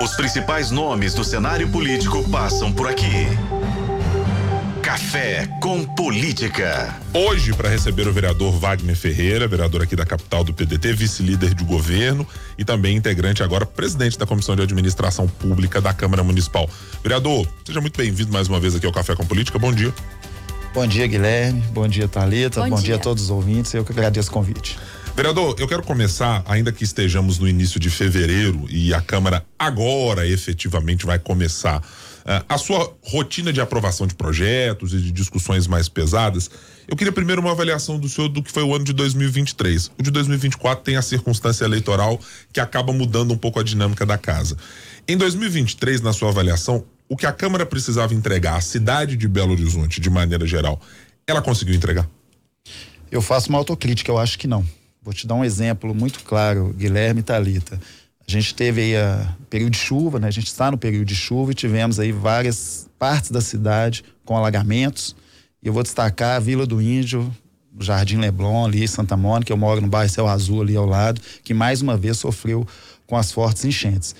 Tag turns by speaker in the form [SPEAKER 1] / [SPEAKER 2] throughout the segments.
[SPEAKER 1] Os principais nomes do cenário político passam por aqui. Café com Política.
[SPEAKER 2] Hoje, para receber o vereador Wagner Ferreira, vereador aqui da capital do PDT, vice-líder de governo e também integrante agora, presidente da Comissão de Administração Pública da Câmara Municipal. Vereador, seja muito bem-vindo mais uma vez aqui ao Café com Política. Bom dia.
[SPEAKER 3] Bom dia, Guilherme. Bom dia, Thalita. Bom, Bom dia. dia a todos os ouvintes. Eu que agradeço o convite.
[SPEAKER 2] Vereador, eu quero começar, ainda que estejamos no início de fevereiro e a Câmara agora efetivamente vai começar uh, a sua rotina de aprovação de projetos e de discussões mais pesadas, eu queria primeiro uma avaliação do senhor do que foi o ano de 2023. O de 2024 tem a circunstância eleitoral que acaba mudando um pouco a dinâmica da casa. Em 2023, na sua avaliação, o que a Câmara precisava entregar à cidade de Belo Horizonte, de maneira geral, ela conseguiu entregar?
[SPEAKER 3] Eu faço uma autocrítica, eu acho que não. Vou te dar um exemplo muito claro, Guilherme Talita. A gente teve aí a período de chuva, né? A gente está no período de chuva e tivemos aí várias partes da cidade com alagamentos. E eu vou destacar a Vila do Índio, Jardim Leblon ali, Santa Mônica, eu moro no bairro Céu Azul ali ao lado, que mais uma vez sofreu com as fortes enchentes.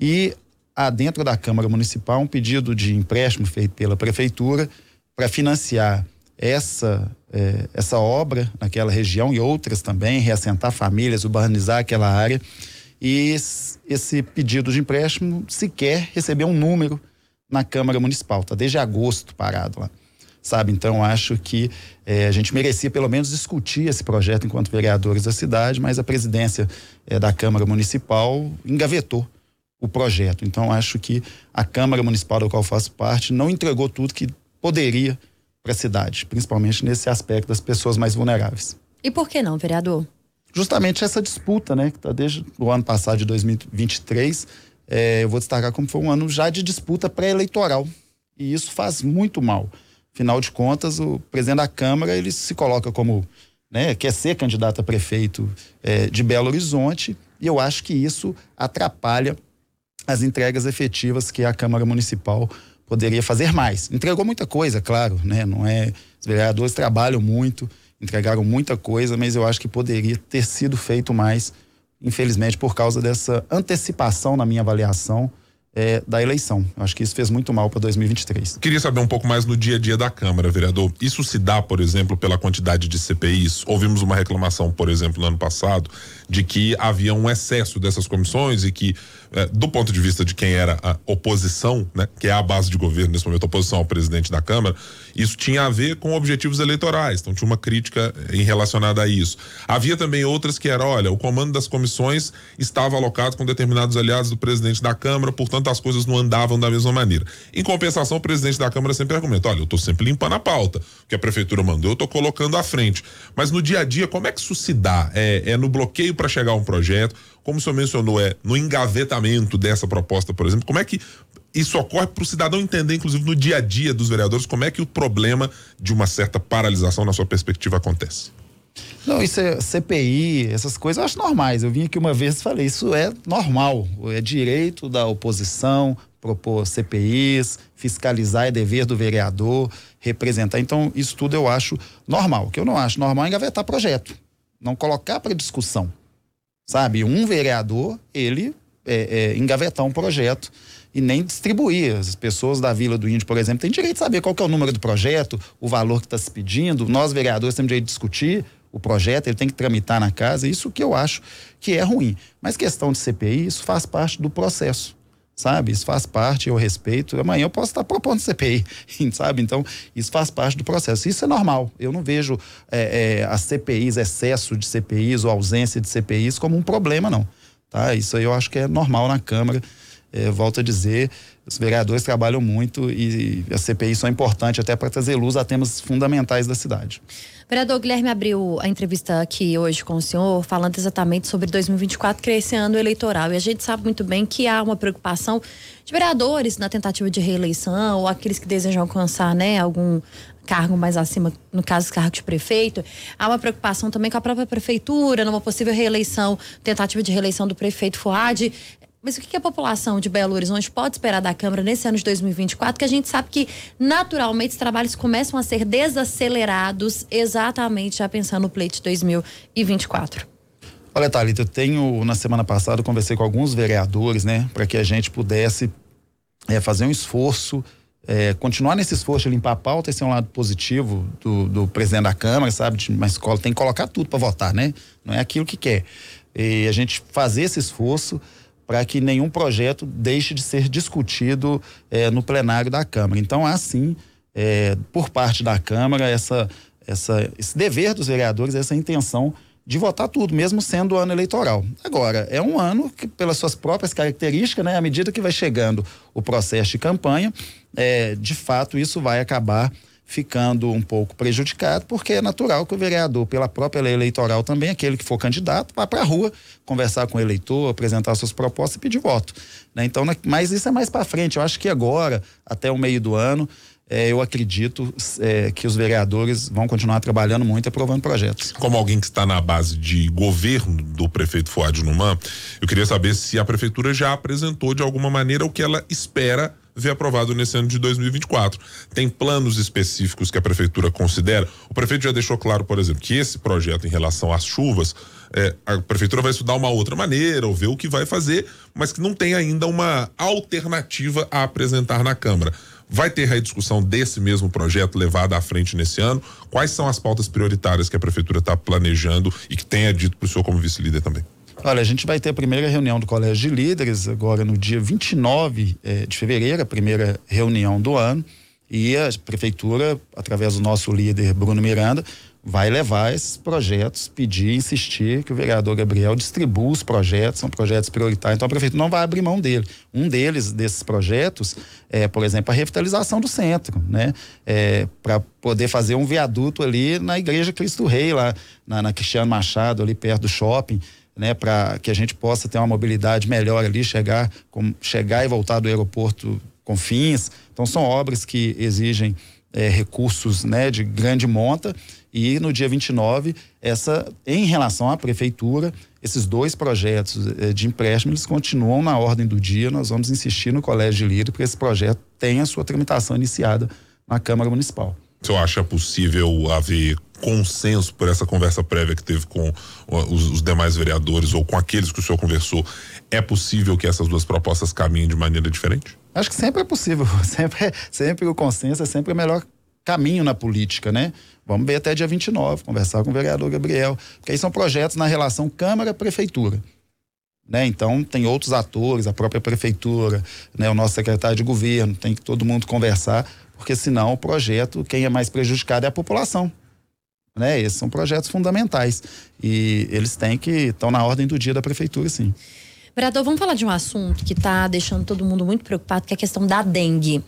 [SPEAKER 3] E há dentro da Câmara Municipal um pedido de empréstimo feito pela Prefeitura para financiar essa, é, essa obra naquela região e outras também, reassentar famílias, urbanizar aquela área e esse pedido de empréstimo sequer recebeu um número na Câmara Municipal, tá desde agosto parado lá. Sabe, então acho que eh, a gente merecia pelo menos discutir esse projeto enquanto vereadores da cidade, mas a presidência eh, da Câmara Municipal engavetou o projeto. Então acho que a Câmara Municipal da qual faço parte não entregou tudo que poderia para a cidade, principalmente nesse aspecto das pessoas mais vulneráveis.
[SPEAKER 4] E por que não, vereador?
[SPEAKER 3] justamente essa disputa, né, que está desde o ano passado de 2023, é, eu vou destacar como foi um ano já de disputa pré-eleitoral. E isso faz muito mal. Afinal de contas, o presidente da Câmara ele se coloca como né, quer ser candidato a prefeito é, de Belo Horizonte, e eu acho que isso atrapalha as entregas efetivas que a Câmara Municipal poderia fazer mais. Entregou muita coisa, claro, né? Não é, os vereadores trabalham muito, entregaram muita coisa, mas eu acho que poderia ter sido feito mais, infelizmente, por causa dessa antecipação na minha avaliação é, da eleição. Acho que isso fez muito mal para 2023.
[SPEAKER 2] Queria saber um pouco mais no dia a dia da Câmara, vereador. Isso se dá, por exemplo, pela quantidade de CPIs? Ouvimos uma reclamação, por exemplo, no ano passado, de que havia um excesso dessas comissões e que, eh, do ponto de vista de quem era a oposição, né, que é a base de governo nesse momento, a oposição ao presidente da Câmara, isso tinha a ver com objetivos eleitorais. Então tinha uma crítica em relacionada a isso. Havia também outras que era, olha, o comando das comissões estava alocado com determinados aliados do presidente da Câmara, portanto as coisas não andavam da mesma maneira. Em compensação, o presidente da Câmara sempre argumenta, olha, eu estou sempre limpando a pauta, o que a prefeitura mandou, eu estou colocando à frente. Mas no dia a dia, como é que isso se dá? É, é no bloqueio para chegar a um projeto? Como o senhor mencionou, é no engavetamento dessa proposta, por exemplo, como é que isso ocorre para o cidadão entender, inclusive, no dia a dia dos vereadores, como é que o problema de uma certa paralisação, na sua perspectiva, acontece?
[SPEAKER 3] Não, isso é CPI, essas coisas eu acho normais. Eu vim aqui uma vez e falei, isso é normal. É direito da oposição propor CPIs, fiscalizar é dever do vereador, representar. Então, isso tudo eu acho normal. O que eu não acho normal é engavetar projeto. Não colocar para discussão. Sabe? Um vereador, ele é, é, engavetar um projeto e nem distribuir. As pessoas da Vila do Índio, por exemplo, têm direito de saber qual é o número do projeto, o valor que está se pedindo. Nós, vereadores, temos direito de discutir o projeto, ele tem que tramitar na casa, isso que eu acho que é ruim. Mas questão de CPI, isso faz parte do processo. Sabe? Isso faz parte, eu respeito. Amanhã eu posso estar propondo CPI, sabe? Então, isso faz parte do processo. Isso é normal. Eu não vejo é, é, as CPIs, excesso de CPIs ou ausência de CPIs como um problema, não. Tá? Isso aí eu acho que é normal na Câmara. É, volto a dizer, os vereadores trabalham muito e as CPIs são importantes até para trazer luz a temas fundamentais da cidade.
[SPEAKER 4] Vereador Guilherme abriu a entrevista aqui hoje com o senhor, falando exatamente sobre 2024, que é esse ano eleitoral. E a gente sabe muito bem que há uma preocupação de vereadores na tentativa de reeleição, ou aqueles que desejam alcançar né, algum cargo mais acima, no caso, cargo de prefeito. Há uma preocupação também com a própria prefeitura, numa possível reeleição, tentativa de reeleição do prefeito Fuad. Mas o que a população de Belo Horizonte pode esperar da Câmara nesse ano de 2024? Que a gente sabe que, naturalmente, os trabalhos começam a ser desacelerados exatamente já pensando no pleito de 2024.
[SPEAKER 3] Olha, Thalita, eu tenho, na semana passada, conversei com alguns vereadores, né, para que a gente pudesse é, fazer um esforço, é, continuar nesse esforço de limpar a pauta, esse é um lado positivo do, do presidente da Câmara, sabe? De uma escola tem que colocar tudo para votar, né? Não é aquilo que quer. E a gente fazer esse esforço para que nenhum projeto deixe de ser discutido é, no plenário da Câmara. Então, há sim, é, por parte da Câmara, essa, essa, esse dever dos vereadores, essa intenção de votar tudo, mesmo sendo ano eleitoral. Agora, é um ano que, pelas suas próprias características, né, à medida que vai chegando o processo de campanha, é, de fato, isso vai acabar ficando um pouco prejudicado, porque é natural que o vereador, pela própria lei eleitoral também, aquele que for candidato, vá para a rua conversar com o eleitor, apresentar suas propostas e pedir voto. Né? Então, mas isso é mais para frente. Eu acho que agora, até o meio do ano, é, eu acredito é, que os vereadores vão continuar trabalhando muito aprovando projetos.
[SPEAKER 2] Como alguém que está na base de governo do prefeito Fuad Numan, eu queria saber se a prefeitura já apresentou de alguma maneira o que ela espera ver aprovado nesse ano de 2024. Tem planos específicos que a prefeitura considera? O prefeito já deixou claro, por exemplo, que esse projeto em relação às chuvas, é, a prefeitura vai estudar uma outra maneira ou ver o que vai fazer, mas que não tem ainda uma alternativa a apresentar na Câmara. Vai ter a discussão desse mesmo projeto levado à frente nesse ano? Quais são as pautas prioritárias que a prefeitura está planejando e que tenha dito para o senhor como vice-líder também?
[SPEAKER 3] Olha, a gente vai ter a primeira reunião do Colégio de Líderes agora no dia 29 eh, de fevereiro, a primeira reunião do ano. E a prefeitura, através do nosso líder Bruno Miranda, vai levar esses projetos, pedir, insistir que o vereador Gabriel distribua os projetos, são projetos prioritários, então a prefeitura não vai abrir mão dele. Um deles, desses projetos, é, por exemplo, a revitalização do centro, né? É, para poder fazer um viaduto ali na Igreja Cristo Rei, lá na, na Cristiano Machado, ali perto do shopping. Né, para que a gente possa ter uma mobilidade melhor ali, chegar, com, chegar e voltar do aeroporto com fins. Então são obras que exigem é, recursos né, de grande monta e no dia 29, essa, em relação à prefeitura, esses dois projetos eh, de empréstimo, eles continuam na ordem do dia. Nós vamos insistir no Colégio de Líder para que esse projeto tenha a sua tramitação iniciada na Câmara Municipal.
[SPEAKER 2] O senhor acha possível haver consenso por essa conversa prévia que teve com os, os, demais vereadores ou com aqueles que o senhor conversou? É possível que essas duas propostas caminhem de maneira diferente?
[SPEAKER 3] Acho que sempre é possível. Sempre, sempre o consenso é sempre o melhor caminho na política, né? Vamos ver até dia 29, conversar com o vereador Gabriel, porque aí são projetos na relação Câmara-Prefeitura. Né? Então, tem outros atores, a própria prefeitura, né? o nosso secretário de governo, tem que todo mundo conversar, porque senão o projeto, quem é mais prejudicado é a população. Né? Esses são projetos fundamentais e eles têm que, estão na ordem do dia da prefeitura, sim.
[SPEAKER 4] Vereador, vamos falar de um assunto que está deixando todo mundo muito preocupado, que é a questão da dengue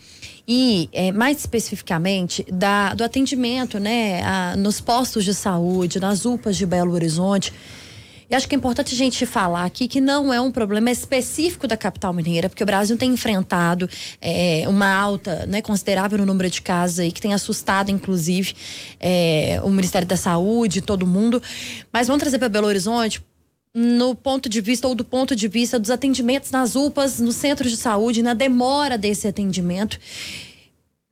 [SPEAKER 4] e é, mais especificamente da, do atendimento né, a, nos postos de saúde, nas UPAs de Belo Horizonte. E acho que é importante a gente falar aqui que não é um problema específico da capital mineira, porque o Brasil tem enfrentado é, uma alta né, considerável no número de casos aí, que tem assustado, inclusive, é, o Ministério da Saúde, todo mundo. Mas vamos trazer para Belo Horizonte no ponto de vista ou do ponto de vista dos atendimentos nas UPAs, nos centros de saúde, na demora desse atendimento.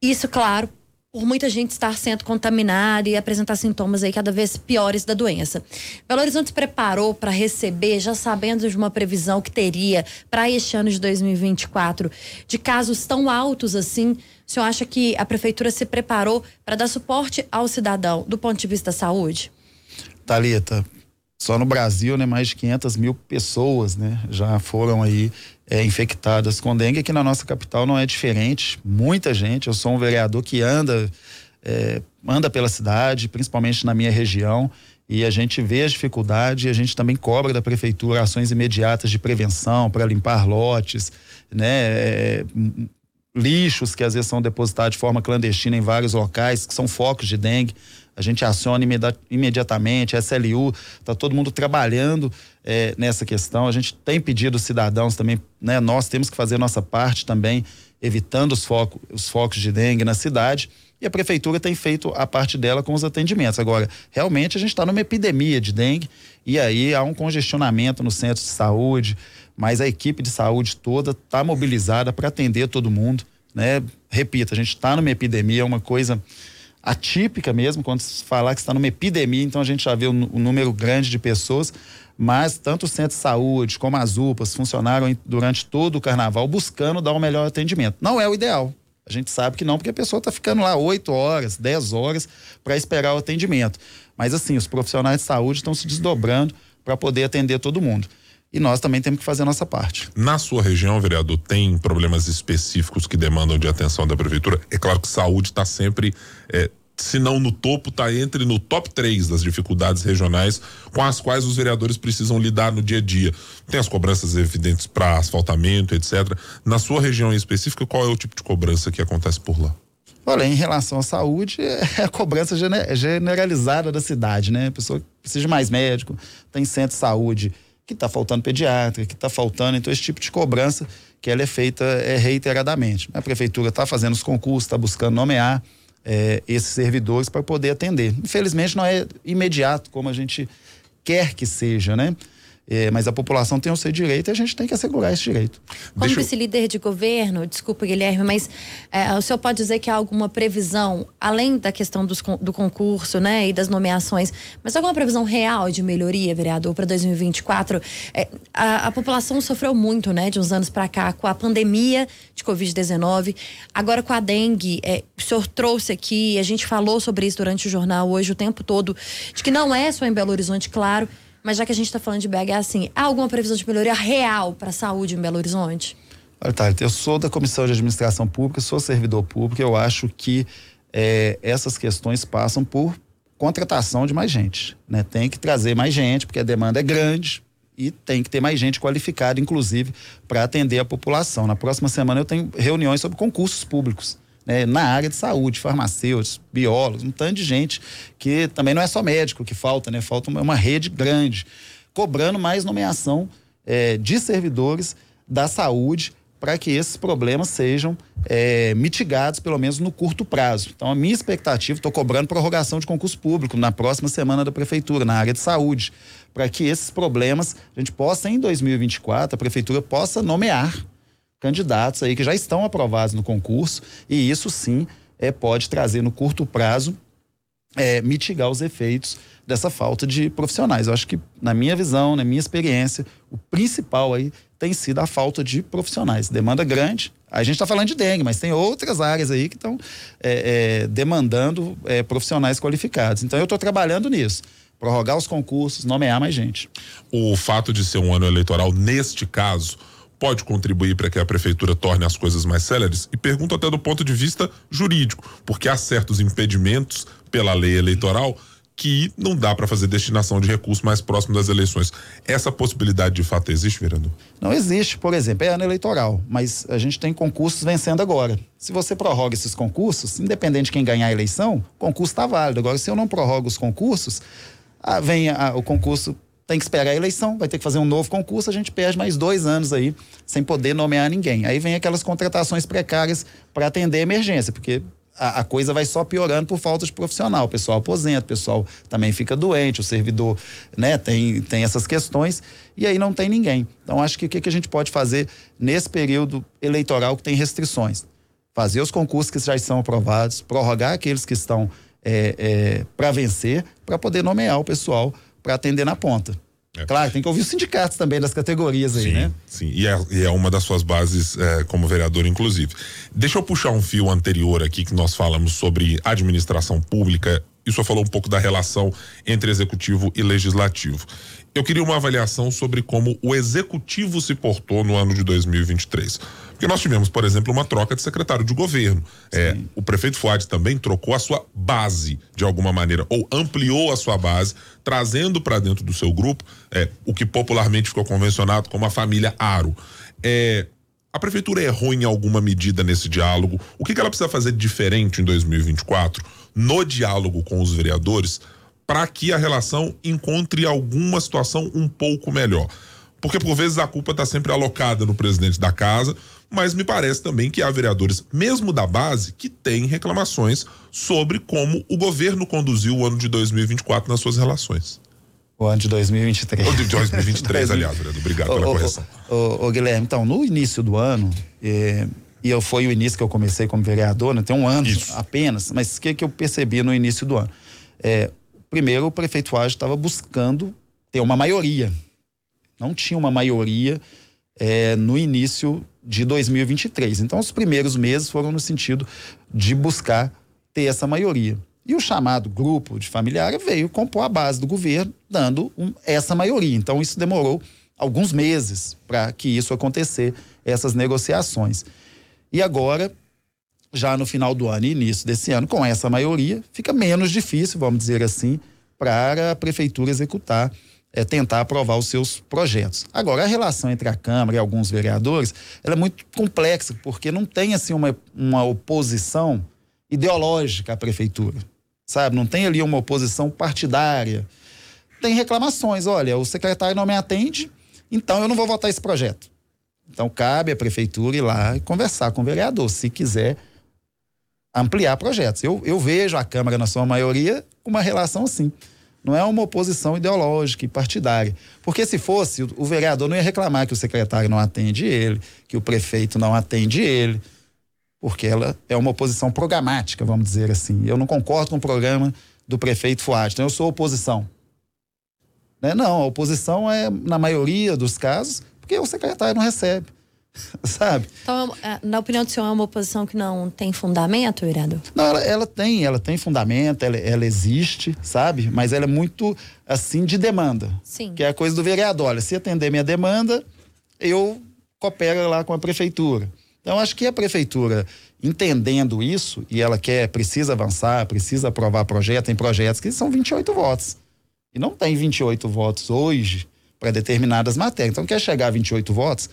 [SPEAKER 4] Isso, claro, por muita gente estar sendo contaminada e apresentar sintomas aí cada vez piores da doença. Belo Horizonte se preparou para receber, já sabendo de uma previsão que teria para este ano de 2024, de casos tão altos assim. O senhor acha que a prefeitura se preparou para dar suporte ao cidadão do ponto de vista da saúde?
[SPEAKER 3] Talita, só no Brasil, né, mais de 500 mil pessoas, né, já foram aí é, infectadas com dengue. Aqui na nossa capital não é diferente. Muita gente. Eu sou um vereador que anda, é, anda pela cidade, principalmente na minha região, e a gente vê a dificuldade. E a gente também cobra da prefeitura ações imediatas de prevenção para limpar lotes, né, é, lixos que às vezes são depositados de forma clandestina em vários locais, que são focos de dengue a gente aciona imediatamente, SLU, está todo mundo trabalhando é, nessa questão. A gente tem pedido cidadãos também, né? Nós temos que fazer nossa parte também, evitando os, foco, os focos de dengue na cidade. E a prefeitura tem feito a parte dela com os atendimentos. Agora, realmente a gente está numa epidemia de dengue e aí há um congestionamento no centro de saúde, mas a equipe de saúde toda está mobilizada para atender todo mundo, né? Repito, a gente está numa epidemia, é uma coisa atípica mesmo, quando se falar que está numa epidemia, então a gente já vê um, um número grande de pessoas, mas tanto o centro de saúde como as UPAs funcionaram durante todo o carnaval buscando dar o um melhor atendimento. Não é o ideal. A gente sabe que não, porque a pessoa está ficando lá 8 horas, 10 horas para esperar o atendimento. Mas assim, os profissionais de saúde estão se desdobrando para poder atender todo mundo e nós também temos que fazer a nossa parte.
[SPEAKER 2] Na sua região, vereador, tem problemas específicos que demandam de atenção da prefeitura? É claro que saúde está sempre, é, se não no topo, está entre no top 3 das dificuldades regionais com as quais os vereadores precisam lidar no dia a dia. Tem as cobranças evidentes para asfaltamento, etc. Na sua região em específica, qual é o tipo de cobrança que acontece por lá?
[SPEAKER 3] Olha, em relação à saúde, é a cobrança generalizada da cidade, né? A pessoa precisa de mais médico, tem centro de saúde que está faltando pediatra, que está faltando, então esse tipo de cobrança que ela é feita é, reiteradamente. A prefeitura está fazendo os concursos, está buscando nomear é, esses servidores para poder atender. Infelizmente não é imediato como a gente quer que seja, né? É, mas a população tem o seu direito e a gente tem que assegurar esse direito.
[SPEAKER 4] Como vice-líder de governo, desculpa, Guilherme, mas é, o senhor pode dizer que há alguma previsão, além da questão dos, do concurso né, e das nomeações, mas alguma previsão real de melhoria, vereador, para 2024? É, a, a, população sofreu muito né, de uns anos para cá com a pandemia de Covid-19, agora com a dengue. É, o senhor trouxe aqui, a gente falou sobre isso durante o jornal hoje o tempo todo, de que não é só em Belo Horizonte, claro mas já que a gente está falando de BH, assim, há alguma previsão de melhoria real para a saúde em Belo Horizonte?
[SPEAKER 3] Olha, tá, eu sou da Comissão de Administração Pública, sou servidor público, eu acho que é, essas questões passam por contratação de mais gente. Né? Tem que trazer mais gente, porque a demanda é grande e tem que ter mais gente qualificada, inclusive, para atender a população. Na próxima semana eu tenho reuniões sobre concursos públicos né, na área de saúde, farmacêuticos, biólogos, um tanto de gente que também não é só médico que falta, né? Falta uma, rede grande, cobrando mais nomeação é, de servidores da saúde para que esses problemas sejam é, mitigados, pelo menos no curto prazo. Então, a minha expectativa, estou cobrando prorrogação de concurso público na próxima semana da Prefeitura, na área de saúde, para que esses problemas a gente possa, em 2024, a Prefeitura possa nomear candidatos aí que já estão aprovados no concurso e isso sim é, pode trazer no curto prazo é, mitigar os efeitos dessa falta de profissionais. Eu acho que, na minha visão, na minha experiência, o principal aí tem sido a falta de profissionais. Demanda grande. A gente está falando de dengue, mas tem outras áreas aí que estão é, é, demandando é, profissionais qualificados. Então, eu estou trabalhando nisso prorrogar os concursos, nomear mais gente.
[SPEAKER 2] O fato de ser um ano eleitoral, neste caso, pode contribuir para que a prefeitura torne as coisas mais céleres? E pergunto até do ponto de vista jurídico, porque há certos impedimentos pela lei eleitoral que não dá para fazer destinação de recursos mais próximo das eleições. Essa possibilidade de fato existe, vereador?
[SPEAKER 3] Não existe, por exemplo, é ano eleitoral, mas a gente tem concursos vencendo agora. Se você prorroga esses concursos, independente de quem ganhar a eleição, o concurso está válido. Agora, se eu não prorrogo os concursos, ah, vem a, o concurso tem que esperar a eleição, vai ter que fazer um novo concurso, a gente perde mais dois anos aí sem poder nomear ninguém. Aí vem aquelas contratações precárias para atender a emergência, porque a, a, coisa vai só piorando por falta de profissional. O pessoal aposenta, o pessoal também fica doente, o servidor né, tem, tem essas questões e aí não tem ninguém. Então, acho que o que, que a gente pode fazer nesse período eleitoral que tem restrições? Fazer os concursos que já estão aprovados, prorrogar aqueles que estão é, é, para vencer, para poder nomear o pessoal para atender na ponta. É. Claro, tem que ouvir os sindicatos também das categorias aí,
[SPEAKER 2] sim,
[SPEAKER 3] né?
[SPEAKER 2] Sim, e é, e é, uma das suas bases é, como vereador, inclusive. Deixa eu puxar um fio anterior aqui que nós falamos sobre administração pública e o senhor falou um pouco da relação entre executivo e legislativo. Eu queria uma avaliação sobre como o executivo se portou no ano de 2023. Porque nós tivemos, por exemplo, uma troca de secretário de governo. É, o prefeito Fuad também trocou a sua base, de alguma maneira, ou ampliou a sua base, trazendo para dentro do seu grupo é, o que popularmente ficou convencionado como a família Aro. É, a prefeitura errou em alguma medida nesse diálogo? O que, que ela precisa fazer diferente em 2024 no diálogo com os vereadores para que a relação encontre alguma situação um pouco melhor? Porque por vezes a culpa está sempre alocada no presidente da casa, mas me parece também que há vereadores, mesmo da base, que têm reclamações sobre como o governo conduziu o ano de 2024 nas suas relações.
[SPEAKER 3] O ano de 2023. O
[SPEAKER 2] de 2023, aliás, vereador. Obrigado pela correção.
[SPEAKER 3] Ô, Guilherme, então, no início do ano, eh, e eu, foi o início que eu comecei como vereador, né? tem um ano
[SPEAKER 2] Isso.
[SPEAKER 3] apenas, mas o que, que eu percebi no início do ano? É, primeiro, o prefeito estava buscando ter uma maioria. Não tinha uma maioria é, no início de 2023. Então, os primeiros meses foram no sentido de buscar ter essa maioria. E o chamado grupo de familiares veio compor a base do governo, dando um, essa maioria. Então, isso demorou alguns meses para que isso acontecer, essas negociações. E agora, já no final do ano e início desse ano, com essa maioria, fica menos difícil, vamos dizer assim, para a prefeitura executar, é, tentar aprovar os seus projetos. Agora, a relação entre a Câmara e alguns vereadores, é muito complexa, porque não tem assim uma, uma oposição ideológica à prefeitura, sabe? Não tem ali uma oposição partidária. Tem reclamações, olha, o secretário não me atende, então eu não vou votar esse projeto. Então cabe à prefeitura ir lá e conversar com o vereador, se quiser ampliar projetos. Eu, eu vejo a Câmara, na sua maioria, com uma relação assim. Não é uma oposição ideológica e partidária. Porque se fosse, o, vereador não ia reclamar que o secretário não atende ele, que o prefeito não atende ele, porque ela é uma oposição programática, vamos dizer assim. Eu não concordo com o programa do prefeito Fuad, então eu sou oposição. Né? Não, a oposição é, na maioria dos casos, porque o secretário não recebe. Sabe?
[SPEAKER 4] Então, é, na opinião do senhor, é uma oposição que não tem fundamento, vereador?
[SPEAKER 3] Não, ela, ela tem, ela tem fundamento, ela, ela, existe, sabe? Mas ela é muito, assim, de demanda.
[SPEAKER 4] Sim.
[SPEAKER 3] Que é a coisa do vereador. Olha, se atender minha demanda, eu coopero lá com a prefeitura. Então, acho que a prefeitura, entendendo isso, e ela quer, precisa avançar, precisa aprovar projetos, tem projetos que são 28 votos. E não tem 28 votos hoje para determinadas matérias. Então, quer chegar a 28 votos,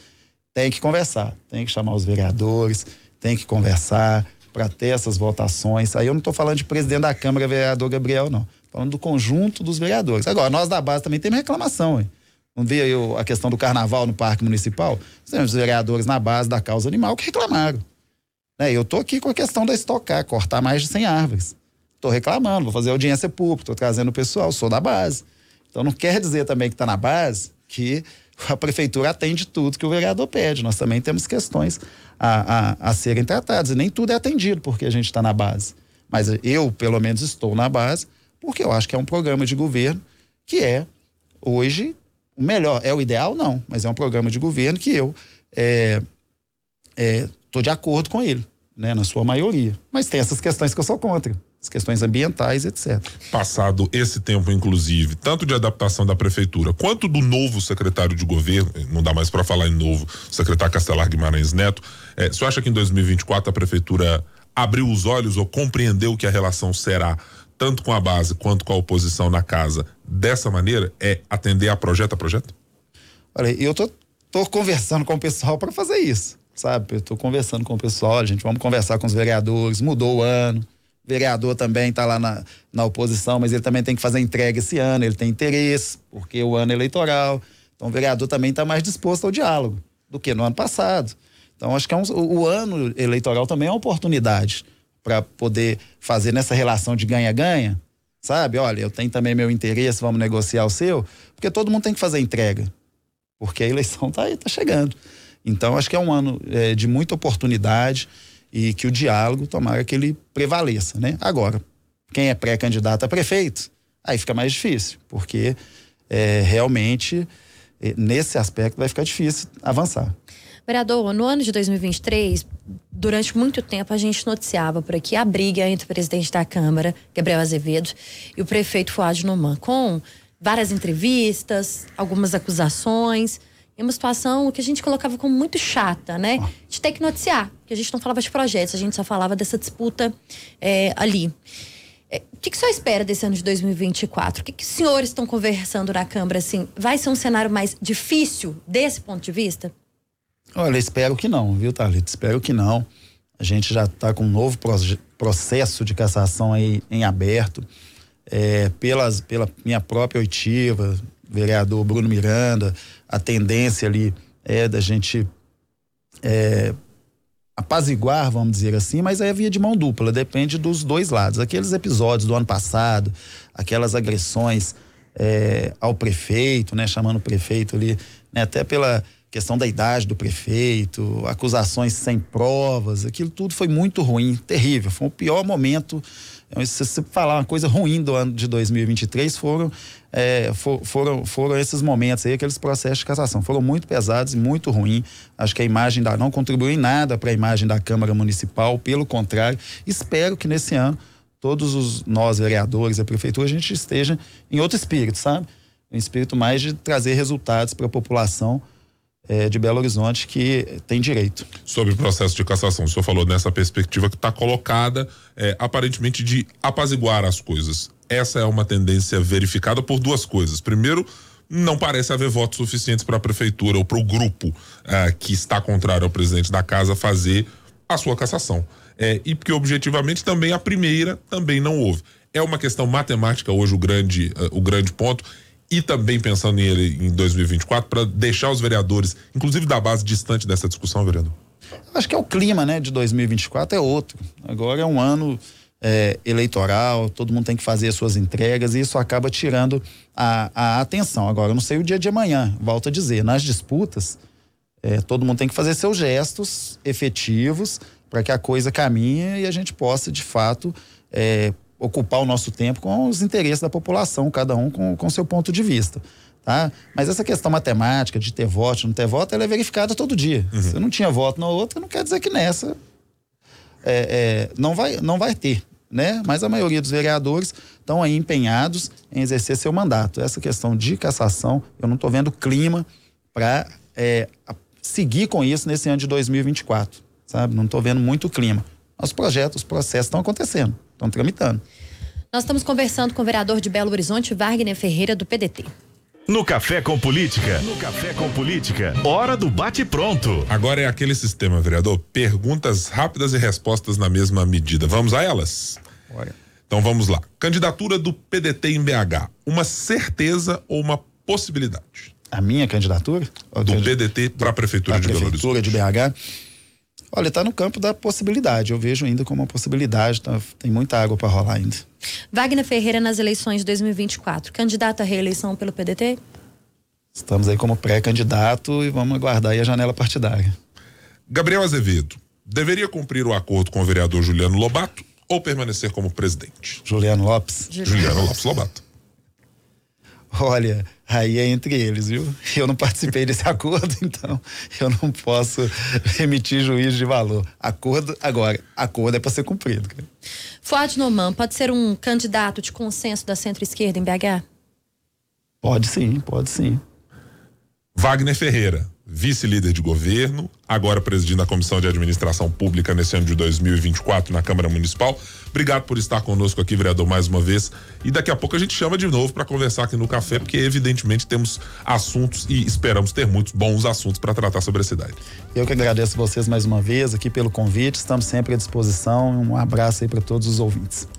[SPEAKER 3] tem que conversar, tem que chamar os vereadores, tem que conversar para ter essas votações. Aí eu não estou falando de presidente da Câmara, vereador Gabriel, não. Falando do conjunto dos vereadores. Agora, nós da base também temos reclamação, hein? Não vi aí a questão do carnaval no Parque Municipal? Temos vereadores na base da causa animal que reclamaram. Né? Eu estou aqui com a questão da estocar, cortar mais de 100 árvores. Estou reclamando, vou fazer audiência pública, estou trazendo o pessoal, sou da base. Então não quer dizer também que está na base que a prefeitura atende tudo que o vereador pede. Nós também temos questões a, a, a serem tratadas. E nem tudo é atendido porque a gente está na base. Mas eu, pelo menos, estou na base porque eu acho que é um programa de governo que é, hoje, o melhor. É o ideal? Não, mas é um programa de governo que eu estou é, é, de acordo com ele, né, na sua maioria. Mas tem essas questões que eu sou contra as questões ambientais, etc.
[SPEAKER 2] Passado esse tempo, inclusive, tanto de adaptação da prefeitura quanto do novo secretário de governo, não dá mais para falar em novo, secretário Castelar Guimarães Neto, é, você acha que em 2024 a prefeitura abriu os olhos ou compreendeu que a relação será tanto com a base quanto com a oposição na casa dessa maneira? É atender a projeto a projeto?
[SPEAKER 3] Olha, eu tô, tô conversando com o pessoal para fazer isso, sabe? Eu tô conversando com o pessoal, a gente vamos conversar com os vereadores, mudou o ano vereador também está lá na, na oposição, mas ele também tem que fazer entrega esse ano, ele tem interesse, porque o ano é eleitoral. Então o vereador também está mais disposto ao diálogo do que no ano passado. Então acho que é um, o, o ano eleitoral também é uma oportunidade para poder fazer nessa relação de ganha-ganha, sabe? Olha, eu tenho também meu interesse, vamos negociar o seu, porque todo mundo tem que fazer entrega, porque a eleição está tá chegando. Então acho que é um ano é, de muita oportunidade e que o diálogo, tomara que ele prevaleça, né? Agora, quem é pré-candidato a prefeito, aí fica mais difícil, porque é, realmente é, nesse aspecto vai ficar difícil avançar.
[SPEAKER 4] Vereador, no ano de 2023, durante muito tempo a gente noticiava por aqui a briga entre o presidente da Câmara, Gabriel Azevedo, e o prefeito Fuad Noman, com várias entrevistas, algumas acusações em uma situação que a gente colocava como muito chata, né? De ter que noticiar, que a gente não falava de projetos, a gente só falava dessa disputa é, ali. É, o que, que o senhor espera desse ano de 2024? O que, que os senhores estão conversando na Câmara, assim? Vai ser um cenário mais difícil desse ponto de vista?
[SPEAKER 3] Olha, espero que não, viu, Thalita? Espero que não. A gente já está com um novo processo de cassação aí em aberto. É, pelas, pela minha própria oitiva, vereador Bruno Miranda, a tendência ali é da gente é, apaziguar, vamos dizer assim, mas é via de mão dupla, depende dos dois lados. Aqueles episódios do ano passado, aquelas agressões é, ao prefeito, né, chamando o prefeito ali, né, até pela questão da idade do prefeito, acusações sem provas, aquilo tudo foi muito ruim, terrível. Foi o pior momento. Se você falar uma coisa ruim do ano de 2023, foram, é, for, foram, foram esses momentos aí, aqueles processos de cassação. Foram muito pesados e muito ruins. Acho que a imagem da, não contribuiu em nada para a imagem da Câmara Municipal, pelo contrário. Espero que nesse ano todos os nós vereadores, a prefeitura, a gente esteja em outro espírito, sabe? Um espírito mais de trazer resultados para a população é, de Belo Horizonte que tem direito.
[SPEAKER 2] Sobre o processo de cassação, o senhor falou nessa perspectiva que está colocada, é, aparentemente, de apaziguar as coisas. Essa é uma tendência verificada por duas coisas. Primeiro, não parece haver votos suficientes para a prefeitura ou para o grupo é, que está contrário ao presidente da casa fazer a sua cassação. É, e porque objetivamente também a primeira também não houve. É uma questão matemática hoje o grande, uh, o grande ponto e também pensando nele em 2024 para deixar os vereadores, inclusive da base, distante dessa discussão, vereador?
[SPEAKER 3] Acho que é o clima, né, de 2024 é outro. Agora é um ano é, eleitoral, todo mundo tem que fazer as suas entregas e isso acaba tirando a, a atenção. Agora, eu não sei o dia de amanhã, volto a dizer, nas disputas, é, todo mundo tem que fazer seus gestos efetivos para que a coisa caminhe e a gente possa, de fato, é, ocupar o nosso tempo com os interesses da população, cada um com, com seu ponto de vista. Tá? Mas essa questão matemática de ter voto, não ter voto, ela é verificada todo dia. Uhum. Se não tinha voto na outra, não quer dizer que nessa é, é, não, vai, não vai ter. Né? Mas a maioria dos vereadores estão aí empenhados em exercer seu mandato. Essa questão de cassação, eu não estou vendo clima para é, seguir com isso nesse ano de 2024, sabe? Não estou vendo muito clima. Os projetos, os processos estão acontecendo estão tramitando.
[SPEAKER 4] Nós estamos conversando com o vereador de Belo Horizonte, Wagner Ferreira, do PDT.
[SPEAKER 1] No Café com Política. No Café com Política. Hora do bate-pronto.
[SPEAKER 2] Agora é aquele sistema, vereador. Perguntas rápidas e respostas na mesma medida. Vamos a elas?
[SPEAKER 3] Bora.
[SPEAKER 2] Então vamos lá. Candidatura do PDT em BH. Uma certeza ou uma possibilidade?
[SPEAKER 3] A minha candidatura?
[SPEAKER 2] Do PDT para a Prefeitura de Belo Horizonte.
[SPEAKER 3] Prefeitura de BH. Olha, está no campo da possibilidade. Eu vejo ainda como uma possibilidade. Tá, tem muita água para rolar ainda.
[SPEAKER 4] Wagner Ferreira nas eleições de 2024. Candidato à reeleição pelo PDT?
[SPEAKER 3] Estamos aí como pré-candidato e vamos aguardar aí a janela partidária.
[SPEAKER 2] Gabriel Azevedo deveria cumprir o acordo com o vereador Juliano Lobato ou permanecer como presidente?
[SPEAKER 3] Juliano Lopes.
[SPEAKER 2] Juliano, Juliano Lopes Lobato.
[SPEAKER 3] Olha, aí é entre eles, viu? Eu não participei desse acordo, então eu não posso emitir juízo de valor. Acordo, agora, acordo é para ser cumprido. Cara.
[SPEAKER 4] Fuad Noman pode ser um candidato de consenso da centro-esquerda em BH?
[SPEAKER 3] Pode sim, pode sim.
[SPEAKER 2] Wagner Ferreira, vice-líder de governo, agora presidindo a Comissão de Administração Pública nesse ano de 2024 na Câmara Municipal. Obrigado por estar conosco aqui, vereador, mais uma vez. E daqui a pouco a gente chama de novo para conversar aqui no café, porque evidentemente temos assuntos e esperamos ter muitos bons assuntos para tratar sobre a cidade.
[SPEAKER 3] Eu que agradeço vocês mais uma vez aqui pelo convite, estamos sempre à disposição. Um abraço aí para todos os ouvintes.